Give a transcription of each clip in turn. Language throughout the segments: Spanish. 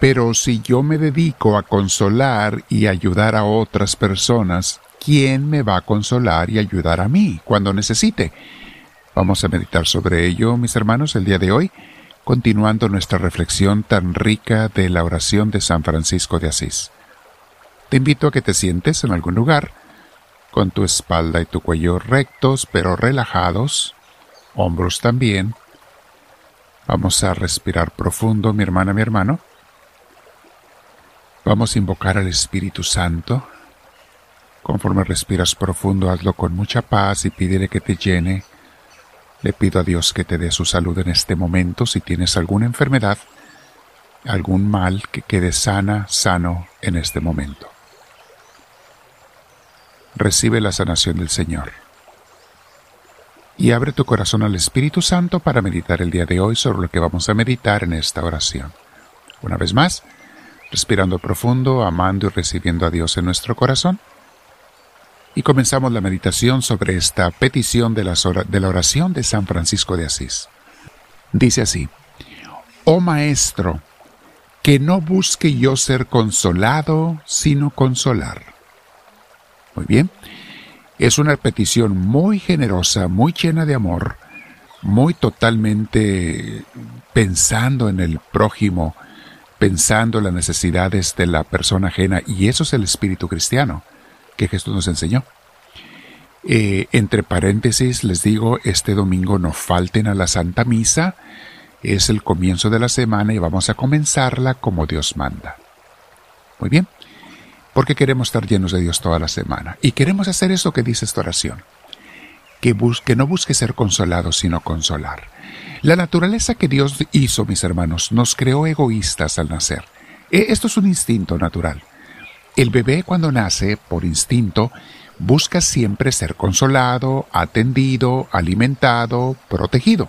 Pero si yo me dedico a consolar y ayudar a otras personas, ¿quién me va a consolar y ayudar a mí cuando necesite? Vamos a meditar sobre ello, mis hermanos, el día de hoy, continuando nuestra reflexión tan rica de la oración de San Francisco de Asís. Te invito a que te sientes en algún lugar, con tu espalda y tu cuello rectos pero relajados, hombros también. Vamos a respirar profundo, mi hermana, mi hermano. Vamos a invocar al Espíritu Santo. Conforme respiras profundo, hazlo con mucha paz y pídele que te llene le pido a Dios que te dé su salud en este momento. Si tienes alguna enfermedad, algún mal, que quede sana, sano en este momento. Recibe la sanación del Señor. Y abre tu corazón al Espíritu Santo para meditar el día de hoy sobre lo que vamos a meditar en esta oración. Una vez más, respirando profundo, amando y recibiendo a Dios en nuestro corazón y comenzamos la meditación sobre esta petición de, la oración de San Francisco de Asís. Dice así, Oh Maestro, que no busque yo ser consolado, sino consolar. Muy bien, es una petición muy generosa, muy llena de amor, muy totalmente pensando en el prójimo, pensando en las necesidades de la persona ajena, y eso es el espíritu cristiano que Jesús nos enseñó. Eh, entre paréntesis les digo, este domingo no falten a la Santa Misa, es el comienzo de la semana y vamos a comenzarla como Dios manda. Muy bien, porque queremos estar llenos de Dios toda la semana y queremos hacer eso que dice esta oración, que, no busque ser consolado, sino consolar. La naturaleza que Dios hizo, mis hermanos, nos creó egoístas al nacer. E, esto es un instinto natural. El bebé cuando nace, por instinto, busca siempre ser consolado, atendido, alimentado, protegido.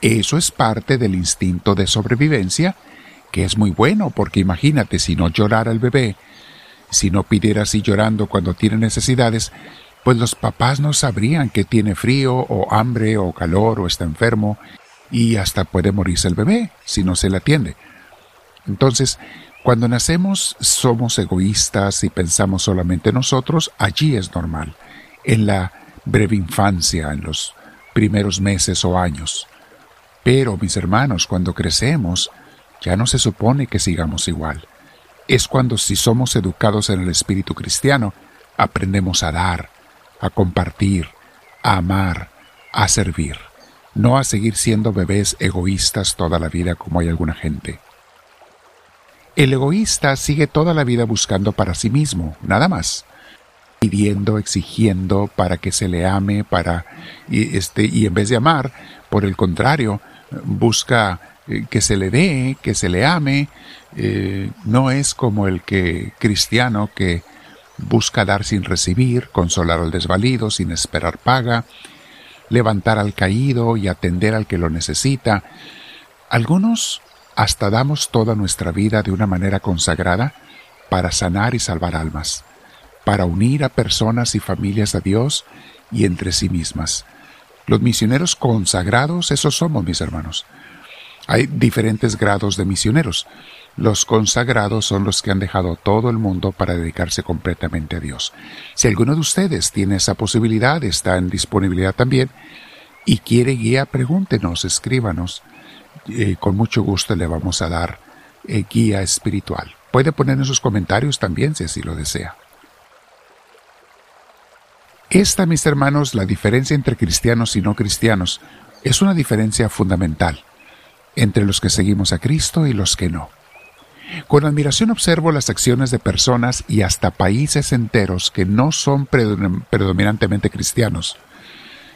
Eso es parte del instinto de sobrevivencia, que es muy bueno, porque imagínate si no llorara el bebé, si no pidiera así llorando cuando tiene necesidades, pues los papás no sabrían que tiene frío o hambre o calor o está enfermo y hasta puede morirse el bebé si no se le atiende. Entonces, cuando nacemos somos egoístas y pensamos solamente nosotros, allí es normal, en la breve infancia, en los primeros meses o años. Pero, mis hermanos, cuando crecemos, ya no se supone que sigamos igual. Es cuando si somos educados en el espíritu cristiano, aprendemos a dar, a compartir, a amar, a servir, no a seguir siendo bebés egoístas toda la vida como hay alguna gente. El egoísta sigue toda la vida buscando para sí mismo, nada más. Pidiendo, exigiendo para que se le ame, para y, este, y en vez de amar, por el contrario, busca eh, que se le dé, que se le ame. Eh, no es como el que cristiano que busca dar sin recibir, consolar al desvalido sin esperar paga, levantar al caído y atender al que lo necesita. Algunos hasta damos toda nuestra vida de una manera consagrada para sanar y salvar almas, para unir a personas y familias a Dios y entre sí mismas. Los misioneros consagrados, esos somos mis hermanos. Hay diferentes grados de misioneros. Los consagrados son los que han dejado todo el mundo para dedicarse completamente a Dios. Si alguno de ustedes tiene esa posibilidad, está en disponibilidad también, y quiere guía, pregúntenos, escríbanos. Eh, con mucho gusto le vamos a dar eh, guía espiritual. Puede poner en sus comentarios también si así lo desea. Esta, mis hermanos, la diferencia entre cristianos y no cristianos es una diferencia fundamental entre los que seguimos a Cristo y los que no. Con admiración observo las acciones de personas y hasta países enteros que no son predominantemente cristianos.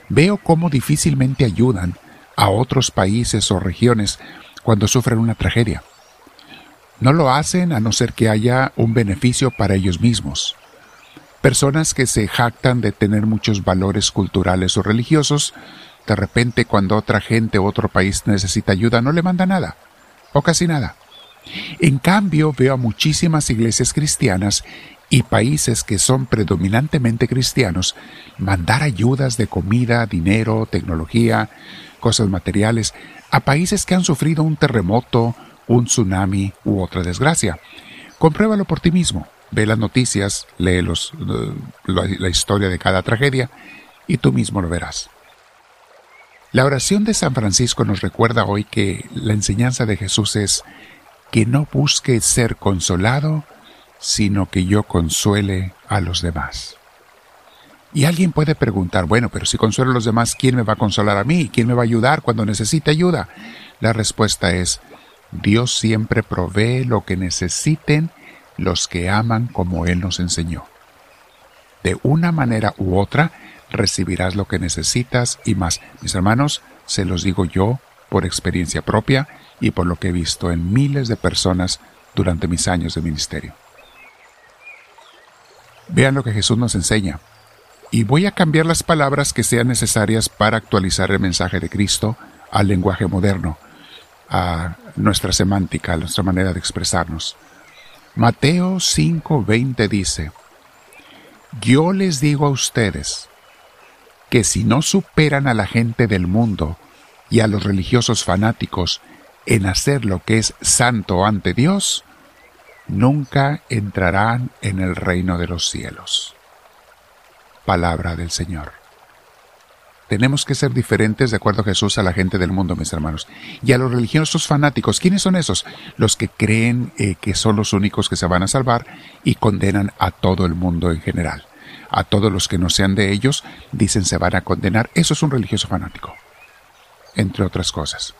Veo cómo difícilmente ayudan a otros países o regiones cuando sufren una tragedia. No lo hacen a no ser que haya un beneficio para ellos mismos. Personas que se jactan de tener muchos valores culturales o religiosos, de repente cuando otra gente o otro país necesita ayuda no le manda nada, o casi nada. En cambio veo a muchísimas iglesias cristianas y países que son predominantemente cristianos mandar ayudas de comida, dinero, tecnología, cosas materiales, a países que han sufrido un terremoto, un tsunami u otra desgracia. Compruébalo por ti mismo. Ve las noticias, lee los, eh, la historia de cada tragedia y tú mismo lo verás. La oración de San Francisco nos recuerda hoy que la enseñanza de Jesús es que no busque ser consolado, sino que yo consuele a los demás. Y alguien puede preguntar, bueno, pero si consuelo a los demás, ¿quién me va a consolar a mí? ¿Quién me va a ayudar cuando necesite ayuda? La respuesta es, Dios siempre provee lo que necesiten los que aman como Él nos enseñó. De una manera u otra, recibirás lo que necesitas y más. Mis hermanos, se los digo yo por experiencia propia y por lo que he visto en miles de personas durante mis años de ministerio. Vean lo que Jesús nos enseña. Y voy a cambiar las palabras que sean necesarias para actualizar el mensaje de Cristo al lenguaje moderno, a nuestra semántica, a nuestra manera de expresarnos. Mateo 5:20 dice, Yo les digo a ustedes, que si no superan a la gente del mundo y a los religiosos fanáticos en hacer lo que es santo ante Dios, nunca entrarán en el reino de los cielos. Palabra del Señor. Tenemos que ser diferentes, de acuerdo a Jesús, a la gente del mundo, mis hermanos. Y a los religiosos fanáticos, ¿quiénes son esos? Los que creen eh, que son los únicos que se van a salvar y condenan a todo el mundo en general a todos los que no sean de ellos, dicen se van a condenar. Eso es un religioso fanático, entre otras cosas.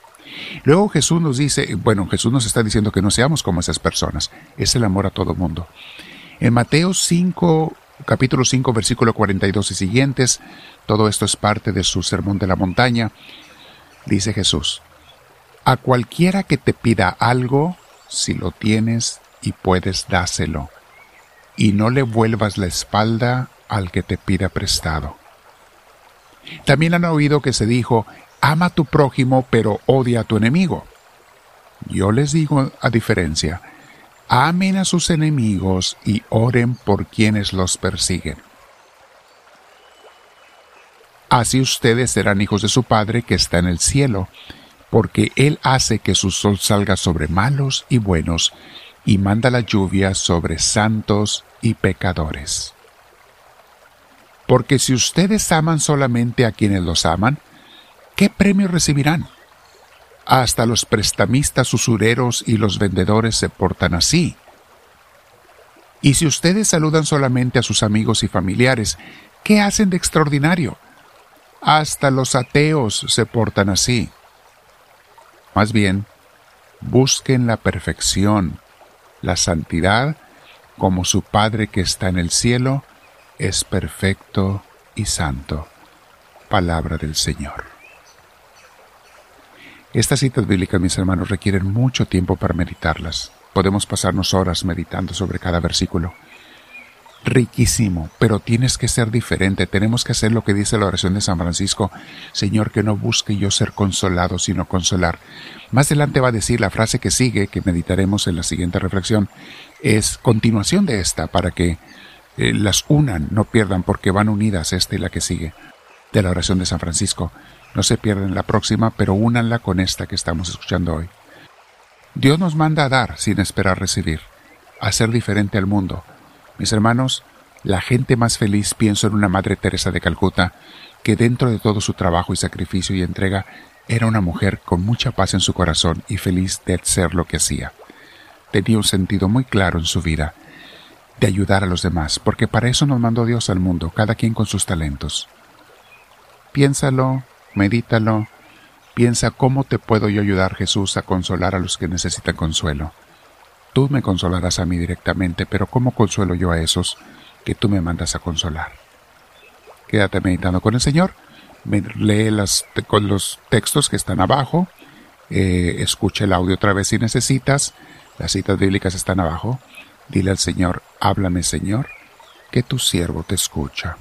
Luego Jesús nos dice, bueno, Jesús nos está diciendo que no seamos como esas personas. Es el amor a todo mundo. En Mateo 5, capítulo 5, versículo 42 y siguientes, todo esto es parte de su sermón de la montaña, dice Jesús, a cualquiera que te pida algo, si lo tienes y puedes, dáselo. Y no le vuelvas la espalda al que te pida prestado. También han oído que se dijo, ama a tu prójimo pero odia a tu enemigo. Yo les digo a diferencia, amen a sus enemigos y oren por quienes los persiguen. Así ustedes serán hijos de su Padre que está en el cielo, porque Él hace que su sol salga sobre malos y buenos, y manda la lluvia sobre santos y pecadores. Porque si ustedes aman solamente a quienes los aman, ¿qué premio recibirán? Hasta los prestamistas usureros y los vendedores se portan así. Y si ustedes saludan solamente a sus amigos y familiares, ¿qué hacen de extraordinario? Hasta los ateos se portan así. Más bien, busquen la perfección, la santidad, como su Padre que está en el cielo es perfecto y santo. Palabra del Señor. Estas citas bíblicas, mis hermanos, requieren mucho tiempo para meditarlas. Podemos pasarnos horas meditando sobre cada versículo. Riquísimo, pero tienes que ser diferente. Tenemos que hacer lo que dice la oración de San Francisco. Señor, que no busque yo ser consolado, sino consolar. Más adelante va a decir la frase que sigue, que meditaremos en la siguiente reflexión, es continuación de esta, para que eh, las unan, no pierdan porque van unidas esta y la que sigue de la oración de San Francisco. No se pierden la próxima, pero únanla con esta que estamos escuchando hoy. Dios nos manda a dar sin esperar recibir, a ser diferente al mundo. Mis hermanos, la gente más feliz pienso en una Madre Teresa de Calcuta, que dentro de todo su trabajo y sacrificio y entrega, era una mujer con mucha paz en su corazón y feliz de ser lo que hacía. Tenía un sentido muy claro en su vida, de ayudar a los demás, porque para eso nos mandó Dios al mundo, cada quien con sus talentos. Piénsalo, medítalo, piensa cómo te puedo yo ayudar, Jesús, a consolar a los que necesitan consuelo. Tú me consolarás a mí directamente, pero ¿cómo consuelo yo a esos que tú me mandas a consolar? Quédate meditando con el Señor, lee las, con los textos que están abajo, eh, escucha el audio otra vez si necesitas, las citas bíblicas están abajo, Dile al Señor, háblame Señor, que tu siervo te escucha.